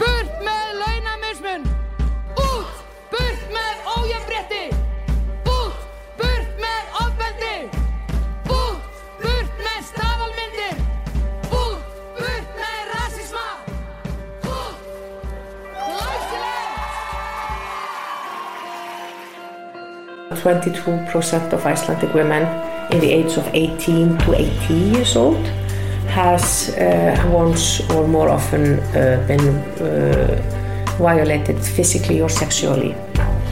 Burt með launamismun! Út! Burt með ójafnbretti! Út! Burt með ofbeldi! Út! Burt með staðalmyndir! Út! Burt með rasisma! Út! Læsilegt! 22% of Icelandic women in the age of 18 to 80 years old has uh, once or more often uh, been uh, violated physically or sexually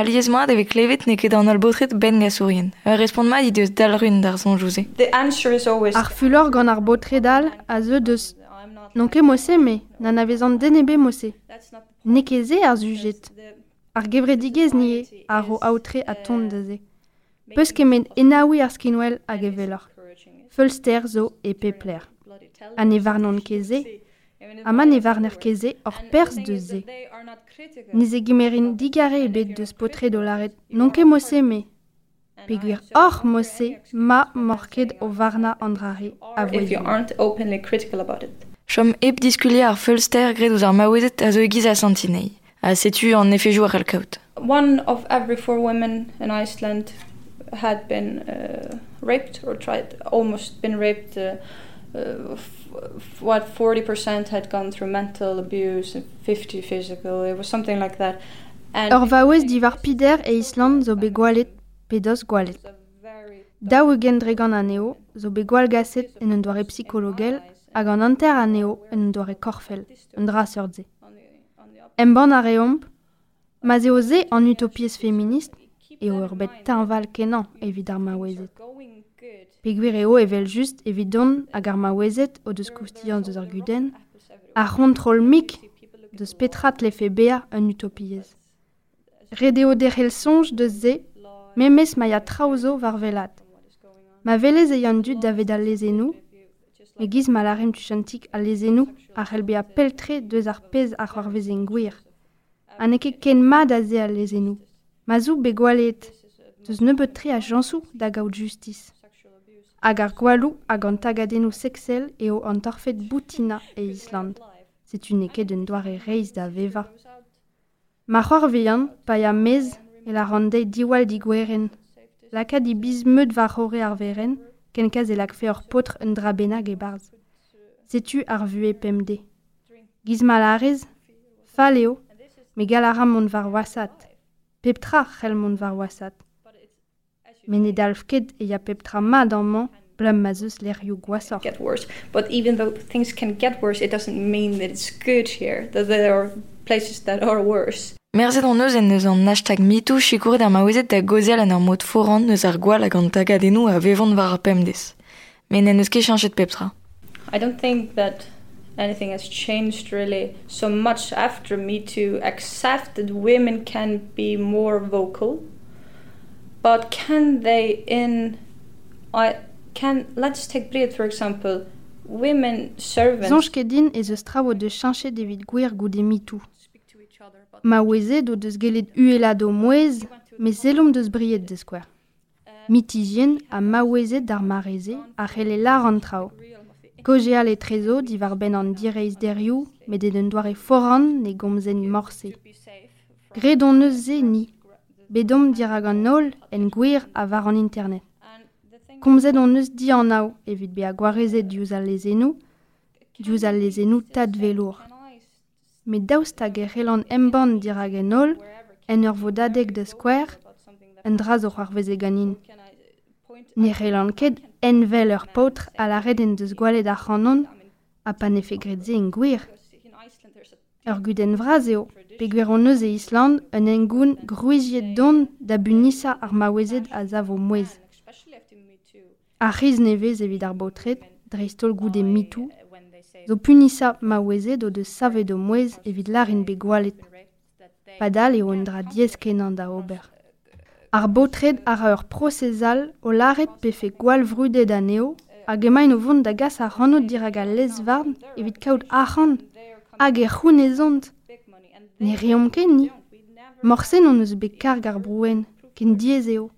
Al liez moad evit klevet ne ket an al botret ben gasourien. Ur respond ma di deus dal run d'ar son jouze. The answer is always... Ar fulor gant ar botret dal a zeu deus. Non ket mose me, nan avezan denebe mose. Ne ket ze ar zujet. Ar gevredigez nie, ar ro aotre a tont da ze. Peus kemet enaoui ar skinwell a gevelor. Fulster zo e pepler. An e varnon ket ze, man e varner keze or pers de ze. Niz e gimerin digare e bet deus potre dolaret. Non ket mosse me. Peguir or mosse ma morket o varna andrare a if you aren't openly critical about it. Chom ep diskulier ar fulster gred ouz ar maouezet a zo egiz a santinei. A setu an efe jou ar elkaout. One of every four women in Iceland had been uh, raped or tried, almost been raped. Uh, uh, what 40% had gone through mental abuse and 50 physical. It was something like that. And Ur vaouez divar pider e Island zo pedos gwalet. Daou eugen dregan aneo, zo be gwal gaset en un doare psikologel, hag an anter aneo en un doare korfel, un dra seurdze. En ban a reomp, ma zeo ze an utopiez feminist, ur bet kenan. Peguer eo evel just evidon hag ar maouezet o deus koustian deus ar guden, ar kontrol mik deus petrat lefe bea un utopiez. Redeo derc'hel sonj deus ze, memes maia traozo var velat. Ma velez eian dud davet al lezenou, me giz ma larem tuchantik al lezenou ar helbe a peltre deus ar pez ar c'hoarvezen gwir. An eke ken ma da ze al lezenou. Ma zo begwalet, deus nebetre a jansou da gaout justice. hag ar gwalou hag an tagadenou seksel eo an torfet boutina e Island. Setu ket d'un doare reiz da veva. Ma c'hor vean, pa ya mez, e la rande diwal di gweren. Laka di biz meud va c'hore ar veren, ken kaz elak fe ur potr un dra benag e barz. Setu ar vue pemde. Giz mal fa leo, me galara mont var wasat. Peptra c'hel mont var wasat. Men e dalf ket e ya peptra ma dan man, blam ma zeus l'er you gwasor. get worse. But even though things can get worse, it doesn't mean that it's good here. That there are places that are worse. Merzet an eus en eus an hashtag MeToo chikouret ar maouezet da gozial an ar mod foran neus ar gwal hag an tagadenou a vevont war ar pemdez. Men en eus ket chanchet peptra. I don't think that anything has changed really so much after Me Too, except that women can be more vocal. But can they in I can let's take Brit for example. Women servants din ez eus trao de chanchet evit gwir goude mitou. Ma oueze do deus gelet uelado mouez, me zelom deus briet deus kwer. Mitigien a ma oueze d'ar mareze a lar an trao. Kojeal e trezo divar ben an direiz derioù, me de den foran ne gomzen morse. Gredon neus ze ni. Bedom dirag nol en gwir a var internet. Komzet on eus di an nao evit be a gwarezet diouz al lezenou, diouz al lezenou tad velour. Me daoustag e emban en ol, en de skwer, en draz ganin. Ne ket a la red en deus gwalet ar a pa en gwir. Ur guden vraz eo, Pegwer an eus e Island un engoun grouiziet don da bunisa ar maouezet a zavo mouez. A riz nevez evit ar botret, dreistol goude e mitou, zo punisa maouezet o de savet do mouez evit larin be gwalet. Padal eo un dra diez kenan da ober. Ar baotret ar ur prosezal o laret pefe gwal vrudet an eo, a gemaint o vont da gas ar ranot diragal lezvarn evit kaout achan hag e c'hounezont e reom ken ni. Morsen on eus be karg ar brouen, ken diez eo.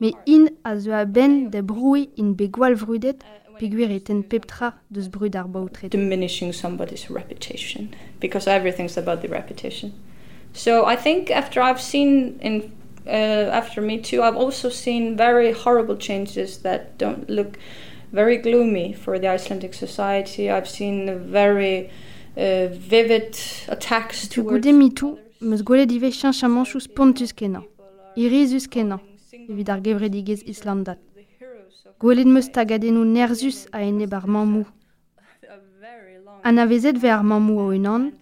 Me in a zo a ben de broui in be vrudet pe gwir eten peptra deus brud ar botred. diminishing somebody's reputation because everything's about the repetition. So I think after I've seen in uh, after Me Too, I've also seen very horrible changes that don't look very gloomy for the Icelandic society. I've seen very uh, vivid attacks towards... Goude mitou, meus gwele dive chanchamant chouz pontus kenan. irisus kenan, evit ar gevredigez islandat. Gwelet meus tagadenou nerzus a ene bar mamou. An avezet ve ar mamou o unan,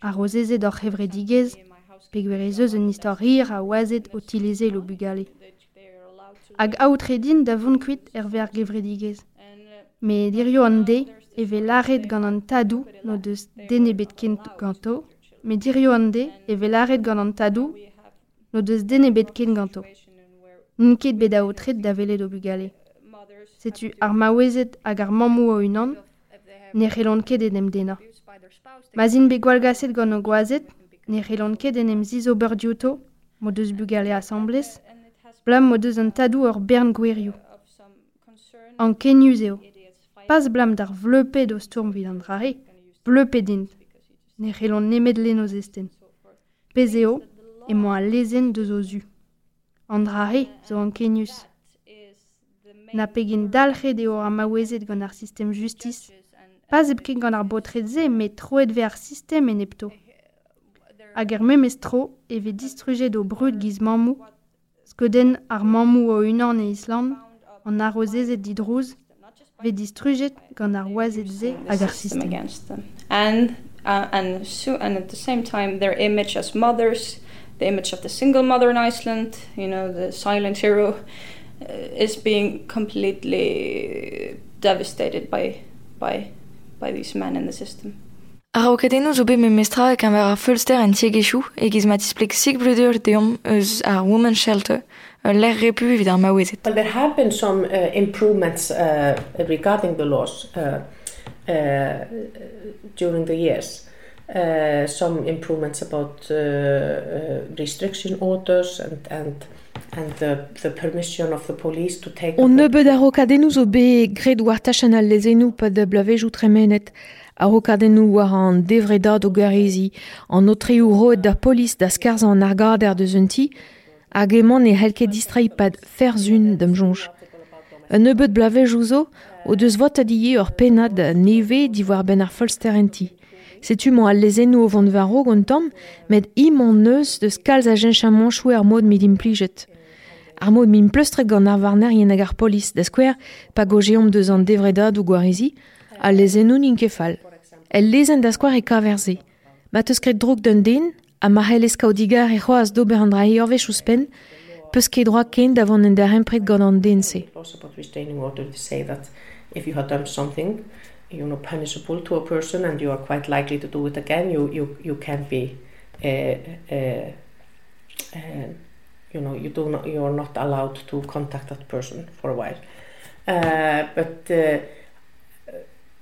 a rozezet ur hevredigez, pegwerezeuz un istor rir a oazet o tileze lo bugale. Hag aoutredin da vont kuit er ve ar gevredigez. Me dirio an de, eve laret gant an tadou no deus denebet kent ganto. Me dirio an de, eve laret gant an tadou no deus denebet kent ganto. N'on ket bet a otret da vele do bugale. Setu ar maouezet hag ar mamou o unan, ne c'hellan ket edem dena. Mazin be gwalgaset gant o gwazet, ne c'hellan ket enem zizo beur diouto, mo deus bugale assemblez, blam mo deus an tadou ur bern gwerioù. An kenioù eo. Pas blam d'ar vleupe do stourm vid an drare, vleupe dint. Ne c'helon nemet le noz esten. Pez eo, e mo a lezen deus o zu. An drare zo an kenius. Na pegin dalc'het eo ar maouezet gant ar pas eb ket gant ar botred ze, met troet ve ar sistem en epto. Hag er memez tro e ve distrujet o brud giz mamou, skoden ar mamou o unan e Island, an arrozezet didrouz, ve distrujet gant ar oazet ze hag ar system against them. And uh, and so and at the same time their image as mothers, the image of the single mother in Iceland, you know, the silent hero, uh, is being completely devastated by by by these men in the system. Araukadeno zo bet me mestra ek an war ar fulster en tiegechou e giz mat isplek sig bludur deom eus ar woman shelter ur ler repu evit ar maouezet. Well, there have been some uh, improvements uh, regarding the laws uh, uh, during the years. Uh, some improvements about uh, uh, restriction orders and and and the, the permission of the police to take. On ne bet a rokadennou zo be gred war tachan al lezenou pa da blavejout tremenet. A rokadennou war an devredad o garizi, an otreou roet da polis da skarz an argader de zunti, hag emañ ne helke distrai pad ferzun dem jonj. Un nebeut blavejou zo, o deus vot adiye ur penad neve di war ben ar folsterenti. Setu mo al lezenou o vant varo gontam, met imon neus deus kalz a jenchaman chou ar mod mid implijet. Ar mod min pleustre gant ar varner yen hag polis, da skwer pa gojeom deus an devredad ou gwarizi, a lezenou nin kefal. El lezen da skwer e kaverze. Ma teus kret drog d'un den, a ma hel eskaudigar e c'hoaz d'ober an drahi orvech ouspen, peus ket droa ken davon en der empret gant an den se. laws about restraining order to say that if you have done something, you know, punishable to a person and you are quite likely to do it again, you you you can be, uh, uh, uh, you know, you do not, you are not allowed to contact that person for a while. Uh, but uh,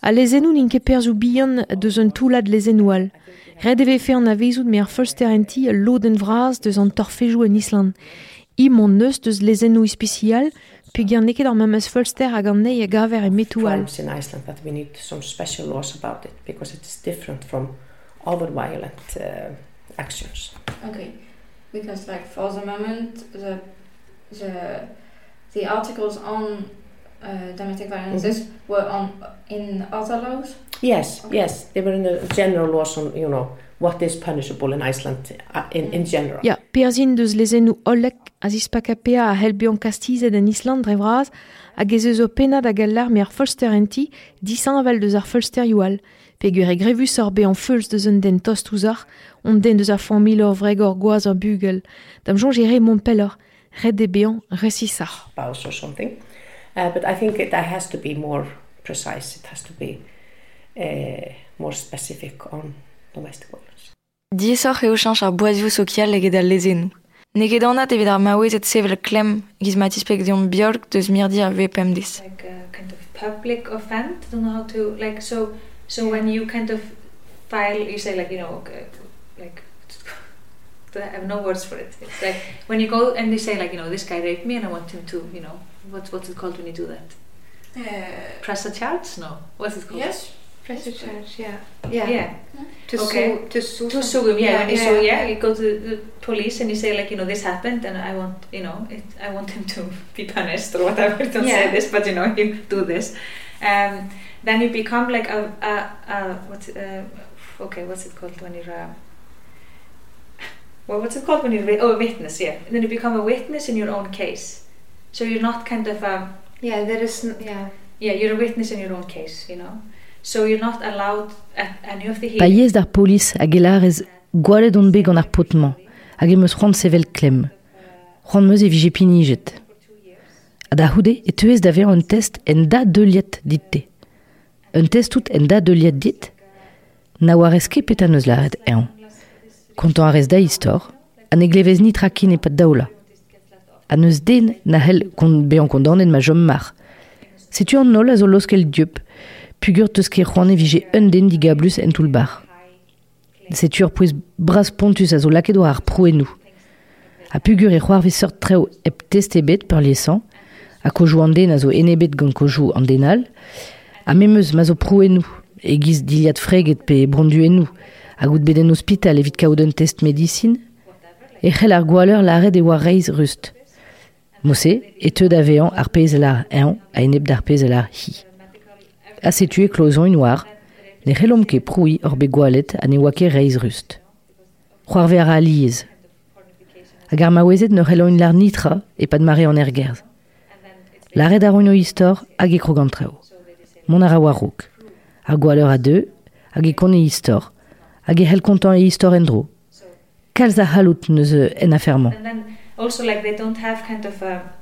a lezen nou ninke perzou bihan deus un toulad lezen nou al. Red eve fe an avezout me ar loden vraz deus an torfejou en Island. Im an neus deus ispecial, pe gant neket ar memes folster hag an nei a gaver e metou al. crimes in Iceland that we need some special laws about it because it is different from other violent uh, actions. Okay, because like for the moment, the the the articles on uh, domestic violences were on in other laws? Yes, okay. yes. They were in the general laws on, you know, what is punishable in Iceland uh, in, in general. Ja, perzin deus lezenou ollek a zispakapea a helbion kastizet en Island drevraz hag ez eus o penad a gallar me ar folster enti disan aval deus ar folster youal. Pegur e grevus ar be an feulz deus un den tost ouzar, on den deus ar famil or vreg or goaz ar bugel. Dam jon jere mon pelor, red e bean resisar. Or something. Uh, but I think it, that has to be more precise. It has to be uh, more specific on domestic violence. Diesor eo chanch ar boazio sokial eget al lezenou. Neget anat evit ar maouez et sevel klem giz matispek dion biolk deus mirdi ar VPM dis. Like a kind of public offend, I don't know how to, like, so, so when you kind of file, you say like, you know, like, I have no words for it. It's like when you go and they say like, you know, this guy raped me and I want him to, you know, what's what's it called when you do that? Uh, Press a charge? No. What's it called? Yes. Press a charge. Yeah. Yeah. Yeah. To okay. sue. To sue. To sue him. Yeah. When you sue, yeah, you go to the police and you say like, you know, this happened and I want, you know, it, I want him to be punished or whatever. Don't Yeah. say this, but you know, you do this. Um, then you become like a, a, a what's uh, okay, what's it called when you're a well, what's it called when you're oh a witness? Yeah. And then you become a witness in your own case. So you're not kind of a Yeah, there is, n- yeah. yeah, you're a witness in your own case, you know? So you're not allowed at any of the hearings. Paiez d'ar polis hag elarez gwalet on be gant ar potman, hag emeus c'hoant sevel klem. C'hoant meus e vije pinijet. Ha da houde e teuez da un test en da deuliet dit te. Un test tout en da deuliet dit, na war eske pet an eus laret ean. Kontant a rez da istor, an e glevez ni trakin e pat daola. An eus den na hel kont be an kondanen ma jom mar. Setu an nol a zo loskel dieup, pugur teus ket c'hoant e vije un den diga blus en tout bar. Setu ur pouez bras pontus a zo laket war ar prouenou. A pugur e c'hoar vez seurt treo ep test e bet per liesan, a kojou an den a zo enebet gant kojou an denal, a memeus ma zo prouenou, e giz diliad freget pe brondu enou, a gout bet en hospital evit kaout un test medicine, e c'hell ar gwaleur laret e war rust. Mosse, e teud avean ar pez lar ean a eneb d'ar hi. A setu e klozon un war, ne c'hellom ket proui ur be gwalet a ne oa ket reiz rust. C'hoarve ar a liez. Hag ne c'hellon lar nitra e pad mare an ergerz. Laret ar o istor hag e krogant treo. Mon ar a war rouk. Gwaleur a deux, hag e kon e e hel kontant e istor en dro. A halout en. Also like they don't have kind of a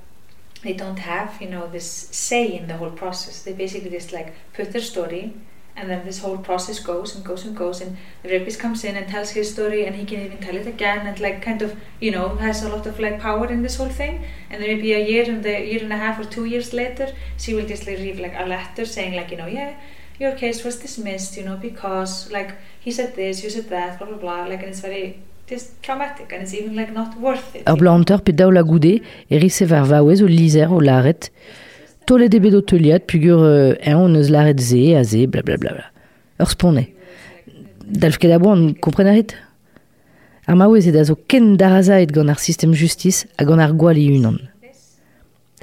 they don't have you know this say in the whole process. They basically just like put their story and then this whole process goes and goes and goes and the rapist comes in and tells his story and he can even tell it again and like kind of you know has a lot of like power in this whole thing. And then maybe a year and a year and a half or two years later she will just like like a letter saying like you know yeah your case was dismissed you know because like he said this you said that blah blah blah like and it's very blaanter pe daola goude e rise var vaouez o lizer o laret, tolet e bet o teuliad pugur euh, en o neus laret ze a ze, blablabla. Ur spone. Dalf ket a boan, komprenarit Ar maouez e da zo ken darazaet gant ar sistem justice a gant ar gwal e unan.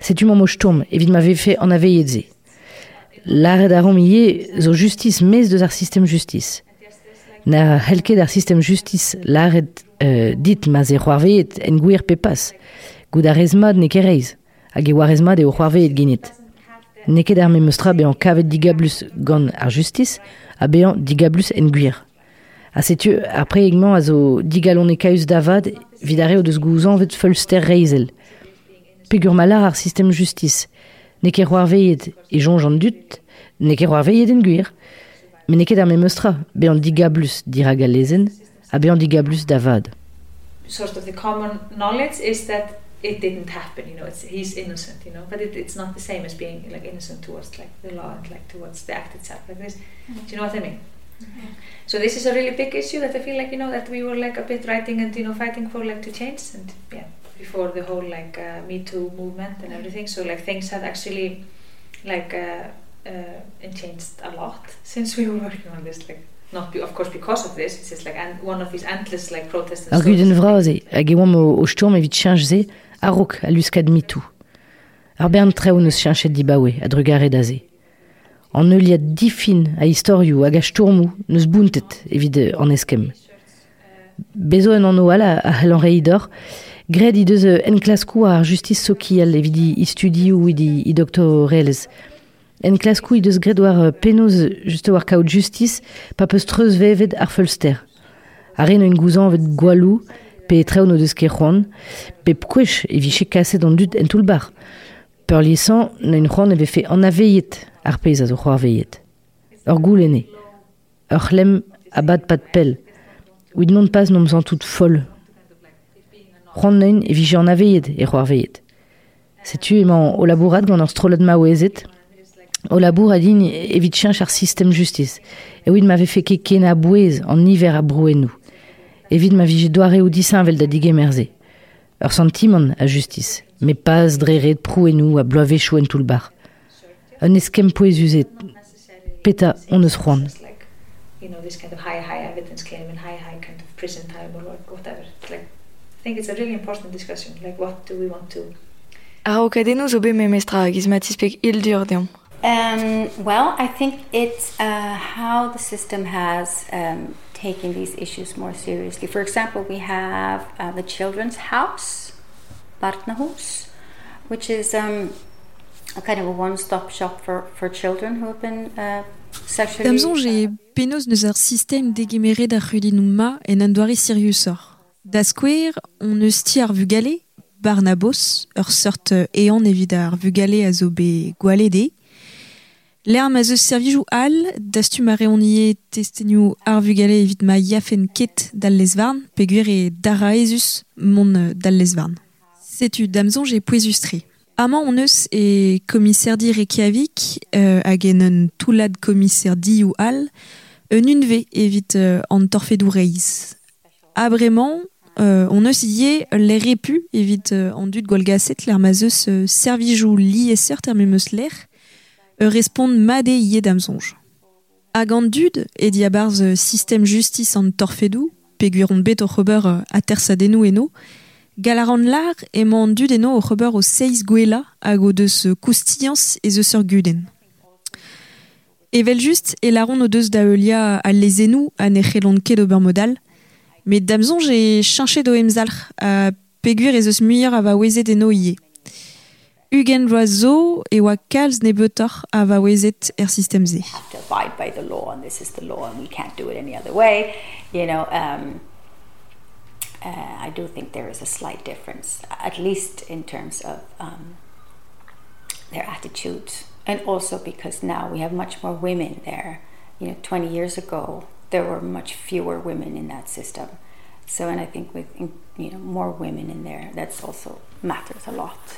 Setu ma mo stourm, evit ma vefe an aveiet ze. Laret a rom ie zo justice mez deus ar sistem justice. Na helket ar sistem justice laret euh, dit ma ze c'hoarveet en gwir pepas. Gout ar ezmad ne ket reiz, hag e war ezmad eo c'hoarveet genet. Ne ket ar memeustra be an kavet digablus gant ar justice, a be an digablus en gwir. A setu, apre egman a zo digalon e kaus davad, vidare o deus gouzan vet feulster reizel. Pegur malar ar sistem justice. Ne ket c'hoarveet e jonj an dut, ne ket c'hoarveet en gwir. Men ne ket ar memeustra, be an digablus dirag a lezen, a be an digablus davad. sort of the common knowledge is that it didn't happen you know it's he's innocent you know but it, it's not the same as being like innocent towards like the law and like towards the act itself like this. Do you know what I mean? So this is a really big issue that I feel like you know that we were like a bit writing and you know fighting for like to change and yeah before the whole like uh, Me Too movement and everything. So like things had actually like uh, uh, changed a lot since we were working on this like not be, of course because of this it's just like and one of these endless like protests and Ar stories. guden vraz e, hag e oam o, stourm evit chanj ze, a rok a luskad mitou. Ar bern treo neus chanchet dibawe, a drugare da ze. An euliad difin a historiou hag a stourmou neus buntet evit an eskem. Bezo en an oal a hel an reidor, gred i deus en klaskou ar justice sokiel evit i studioù i, i doctorelez. En klaskou i deus gred war penoz juste war kaout justice pa peus treuz vevet ar fölster. A ren un gouzan vet gwalou, pe treo no deus ket pe pkwech e kaset an dud en tout bar. Peur liesan, na un c'hoant eve fe an aveiet ar peiz a zo c'hoar veiet. Ur goulene, ur lem a bad pat pel, ouid non pas nom zan tout foll. C'hoant neun e vije an aveiet e c'hoar veiet. Setu emañ o labourat gant ur strolad ma oezet, o labour a din evit chanch ar system justice, e ouid ma ve fe ket ken a bouez an niver a brouenou. Evit ma vije doare ou vel da dige merze. Ur sentiment a justice, me pas dreret prouenou a bloavechou en tout le bar. Un eskem poezuzet, peta on eus c'hoant. You know, this kind of high, high evidence claim and high, high kind of prison time or whatever. It's like, I think it's a really important discussion. Like, what do we want to... Gizmatispek il deom. Um, well, I think it's uh, how the system has um, taken these issues more seriously. For example, we have uh, the Children's House, Bartnahus, which is um, a kind of a one-stop shop for, for children who have been uh, sexually... Damzon e penos neus ar system degemeret ar c'hudinoù ma en an doare siriusor. Da skwer, on eus ti ar vugale, Barnabos, ur sort ean evit ar vugale a zo be gwalede, L'er ma zeus servijou al, dastu ma reonie testenioù ar evit ma yafen ket dal lesvarn, peguer e dara ezus mon dal lesvarn. Setu damzon j'ai poezustri. Amañ on eus e komiser di Reykjavik euh, toulad komiser di ou al, un unve evit euh, an torfedou reiz. Abremañ, euh, on eus ie l'er repu evit euh, an dud gwalgaset l'er ma zeus euh, servijou li ter memeus l'er, e respond made ie damzonj. Hag an dud, euh, system justice an torfedou, peguiron bet o c'hober euh, a tersadenou eno, Galaran lar emañ dud eno o c'hober o seiz gwela hag o deus koustians e zeus ur guden. Evel just e laron o deus da eulia a lezenou a ne modal, met damzonj e chanchet do emzalc'h a peguir e zeus muier a va wezet eno ie. Ugen roa zo e kalz wezet er system ze. to abide by the law and this is the law and we can't do it any other way. You know um, uh, I do think there is a slight difference at least in terms of um, their attitudes. And also because now we have much more women there. You know 20 years ago there were much fewer women in that system. So and I think with you know more women in there that's also matters a lot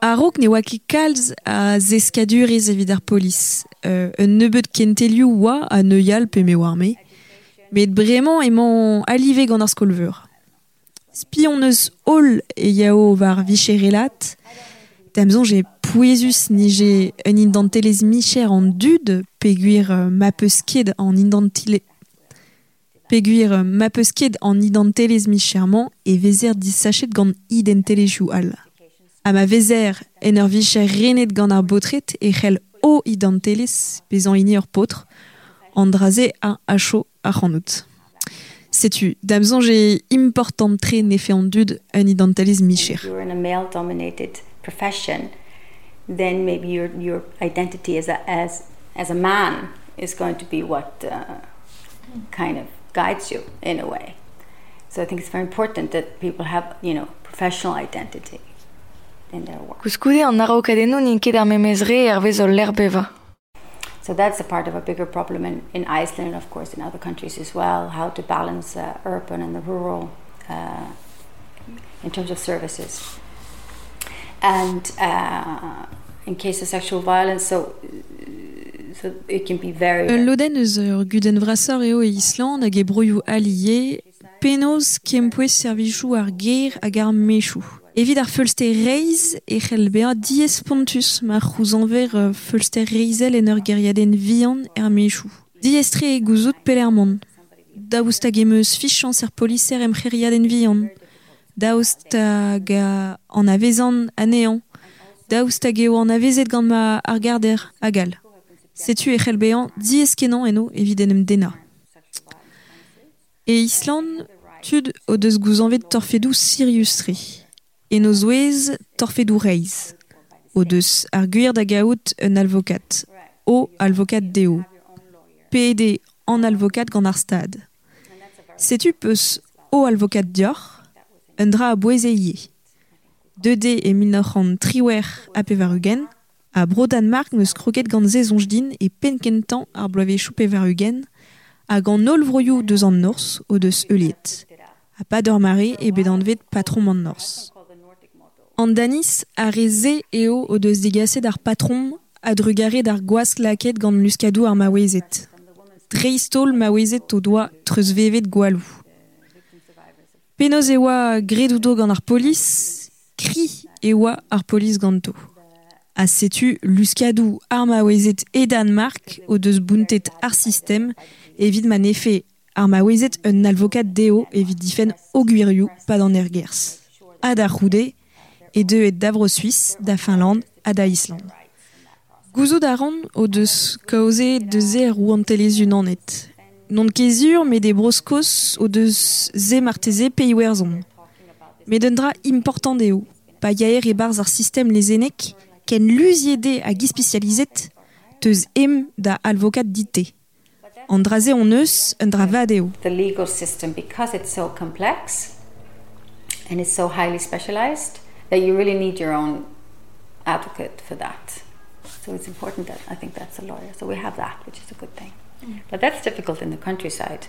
A rok ne ket kalz a zeskadurez evit ar polis. Euh, un nebeut kentelioù oa a neuial pe me war me. Met bremañ emañ alive gant ar skolveur. Spion eus hol e yao var vicherelat, damzon j'ai pouezus ni j'ai un indantelez micher an dud peguir euh, ma peus ket an indantile peguir euh, ma peus ket an idantelez micherman e vezer disachet gant identelejou al. Ma vezer en ur botret j'ai un you're in a male dominated profession then maybe your your identity as a as as a man is going to be what uh, kind of guides you in a way. So I think it's very important that people have you know professional identity Cuscude an naro ar. So that's a part of a bigger problem in, in Iceland, of course, in other countries as well, how to balance uh, urban and the rural uh, in terms of services. And uh, in case of sexual violence, so So it can be very... Lodenus ur guden vrasar eo e Island hag e broioù alie penaos kempouez servijoù ar ger hag ar mechou. Evit ar feulster reiz e c'hell bea diez pontus ma c'houzanver uh, feulster reizel en ur geriaden vian er mechoù. Diestre e gouzout pelermont. Daoust hag emeus fichan ser poliser em c'heriaden vian. Daoust hag an avezan anean. Daoust hag eo an avezet gant ma ar garder agal. Setu e c'hell bean diez kenan eno evit en em dena. E Island, tud o deus gouzanvet torfedou Sirius Tri. E no zouez torfedou reiz. O deus ar un alvokat. O alvokat deo. PED an alvokat gant ar. Setu peus o alvokat dior, un dra a boezeie. 2D e 1903 a pevarugen, a bro Danmark neus gant e penkentan ar bloavechou pevarugen, a gant nol vroioù deus an nors o deus euliet. A pa d'or mare e bet an patron man nors. An danis a reze eo o deus degaset ar patron a drugare d'ar goaz laket gant luskadou ar maouezet. Dreistol maouezet o doa treus vevet gwalou. Penoz ewa gredoudo gant ar polis, kri ewa ar polis ganto. A setu luskadou ar maouezet e Danmark o deus buntet ar sistem evit man efe ar maouezet un alvokat deo evit difen o gwirioù pa d'an er gers. A da c'houde, e de et davro Suisse, da Finlande, a da Island. Gouzout a ran o deus kaoze de zer ou an telez unanet. Non kezur, met de broskos o deus ze marteze peiwerzon. Met un dra important deo, pa yaer e barz ar system les enek, ken luziede a gispecializet, teus em da alvokat dite. An draze on eus, un dra vadeo. The legal system, because it's so complex and it's so highly specialized, that you really need your own advocate for that. So it's important that I think that's a lawyer. So we have that, which is a good thing. Mm. But that's difficult in the countryside.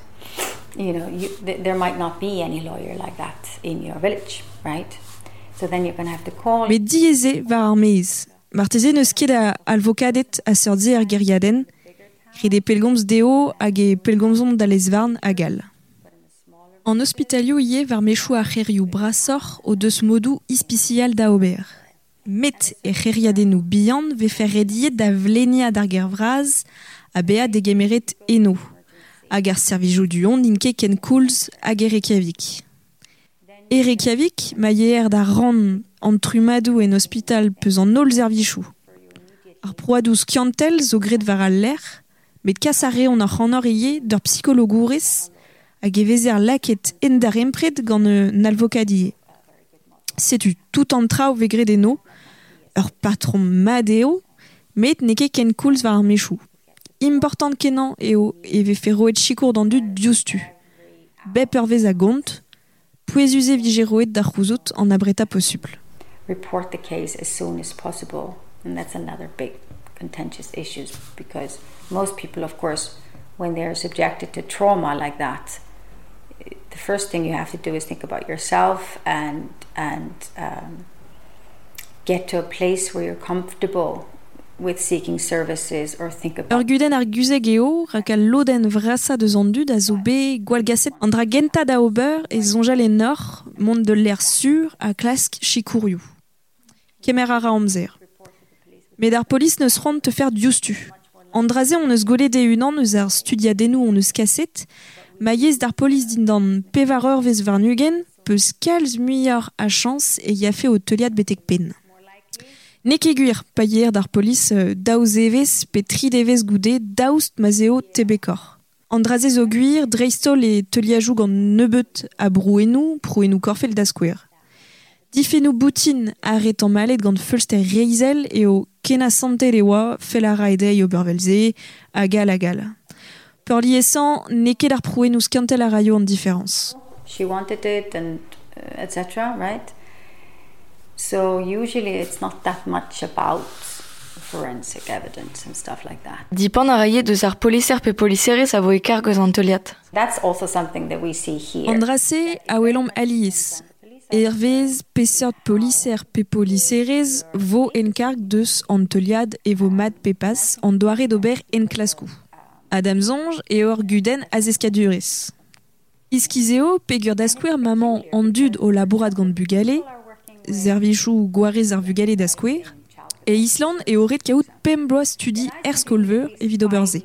You know, you, th- there might not be any lawyer like that in your village, right? Met dieze war ar meiz. Marteze neus ket a alvokadet a seurdze ar krede pelgomz deo hag e pelgomzon da lezvarn a gal. An hospitalio ie var mechou a c'herioù brasor o deus modou ispicial da ober. Met e c'heriadenou bihan ve fer rediet da vlenia d'ar gervraz a bea de gemeret eno, hag ar servijou du on ninke ken koulz. E Reykjavik, ma yeer da ran an en hospital peus an nol zervichou. Ar proadou skiantel zo gret var al l'air, met kasare on ar c'hanor ie d'ur psychologourez hag e vezer laket en dar empred gant un tout an trao ve gret eno, ur patron madeo, met neke ken koulz var ar mechou. Important kenan eo e ve fe roet chikour d'an dud vez a gont, pouezuze vije roet d'ar c'houzout an abreta possible. report the case as soon as possible. And that's another big contentious issue because most people, of course, when they're subjected to trauma like that, the first thing you have to do is think about yourself and and um, get to a place where you're comfortable with seeking services or think about Ur guden ar guzeg eo, rak al loden vrasa deus an dud a zo be gwalgaset an dra genta da ober e zonjal en nor mont de l'air sur a klask chikourioù. Kemer ara amzer. Met ar polis neus ront te fer diostu. An draze on eus gole de unan eus ar studiadenou on eus kaset, ma yez d'ar polis din dan pevareur vez varnugen, peus kalz muior a chans e yafe o teuliad betek pen. Nek eguir pa yer d'ar polis euh, daouz evez pe tri mazeo tebekor. An draze zo guir dreistol e teuliajou gant nebeut a brouenou, prouenou korfel da skouer. Difenou boutin a malet gant feulster reizel eo kena sante lewa fel a raedei obervelze a gal a gal. Peur ar prouenou skantel a raio an diference. she wanted it and etc. Right? So usually it's not that much about forensic evidence and stuff like that. Dipan ar pe a vo an. That's also something that we see here. Andrase a welom alies. Hervez, pesert policer pe policerez, vo enkarg deus an teuliad e vo mat pepas an doare d'ober en klaskou. Adam Zonge e or guden az eskadurez. Iskizeo maman an dud o labourat gant bugale, zervichou goarez ar bugale d'askouer, e Island e oret kaout pembloa studi er skolveur evit oberze.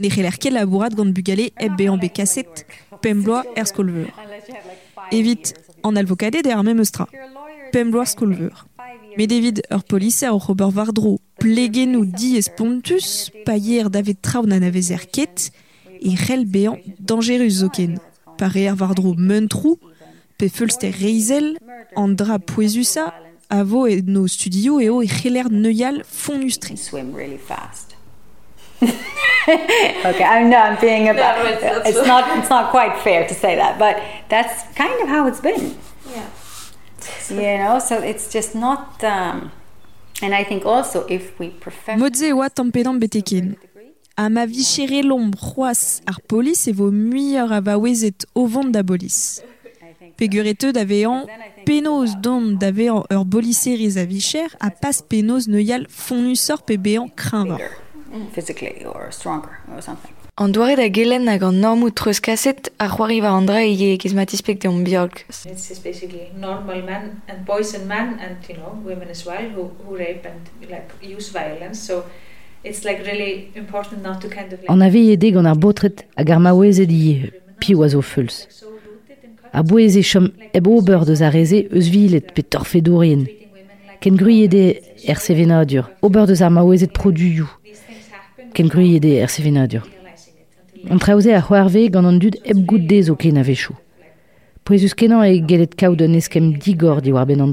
Ne c'heller ket labourat gant bugale eb be an be kaset pembloa er skolveur. Evit an alvokade de ar memeustra. Pembloa skolveur. Me David ur policer o Robert Vardro plegenou di espontus, paier davet traoù nan avezer ket, e c'hell bean dangerus zoken. Pare ar Vardro mentrou, pe feulster reizel, an dra poezusa, avo e no studio eo e c'heller neuial fonustri. swim really fast. okay, I know I'm being a No, it's- not it's not quite fair to say that, but that's kind of how it's been. Yeah. You know, so it's just not. Um, and I think also if we professional. Modze tampedam beteken. A ma vichere l'ombre c'hoaz ar polis e vo muier a vaouezet o vont da bolis. Penaos don d'avean ur a vicher a pas penaos neuial fonusor pe bean physically or stronger or something. An doare da gelen hag an normou treus kaset ar c'hoari war andra e ye kez matispek de biolk. It's just basically normal men and boys and men and you know women as well who, who rape and like use violence. So it's like really important not to kind of like An ave ar botret hag ar maouezet ie, pi oazo feuls. A boeze chom eb ober deus a reze eus vilet pe torfedourien. Ken gruyede er sevenadur, ober deus ar maouezet produioù. Ken gruyede er sevenadur. An traoze a c'hoarve gant an dud eb gout dez o ken a vechou. Poezus kenan e gelet kaout un eskem digor di war ben an.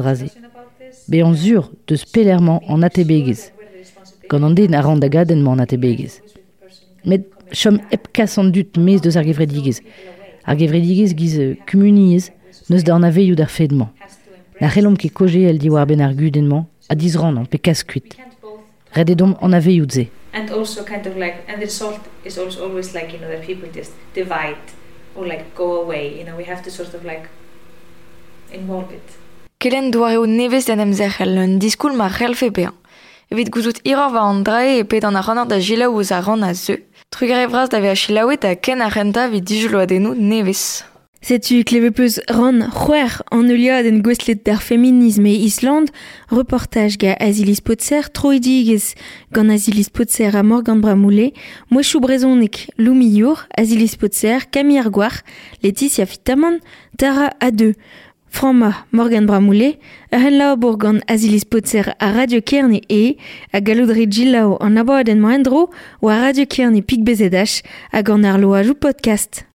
Be an zur deus pelerman an atebegez. Gant an den a ran da gadenman atebegez. Met chom eb kas an dud mez deus ar gevredigez. Ar gevredigez giz euh, kumuniez neus da an aveioù d'ar fedman. Na c'hellom ket koje el di war ben ar gudenman a dizran an pe. Red edom an aveioù ze. and also kind of like and the result is also always like you know that people just divide or like go away. You know we have to sort of like involve it. Kelen doare o nevez den emzer c'hell un diskoul ma c'hell fe bean. Evit gouzout iror va an drae e pet an ar ranor da jilaou ouz ar ran a zeu. Trugar vras da ve a chilaouet a ken a renta vid dijulo adenou nevez. Setu ran c'hwer an euliad en gwestlet d'ar feminisme e reportage ga Azilis Potser troidigez gant Azilis Potser a Morgan Bramoulé, mouechou brezonek Loumi Azilis Potser, Camille Arguar, Laetitia Fitaman, Tara A2, Frama Morgan Bramoulé, Ehen Laobour gant Azilis Potser a Radio Kerne e, a galoudri Gilao an aboad en moendro, ou a Radio Kerne Pik Bezedach, a gant ar loajou podcast.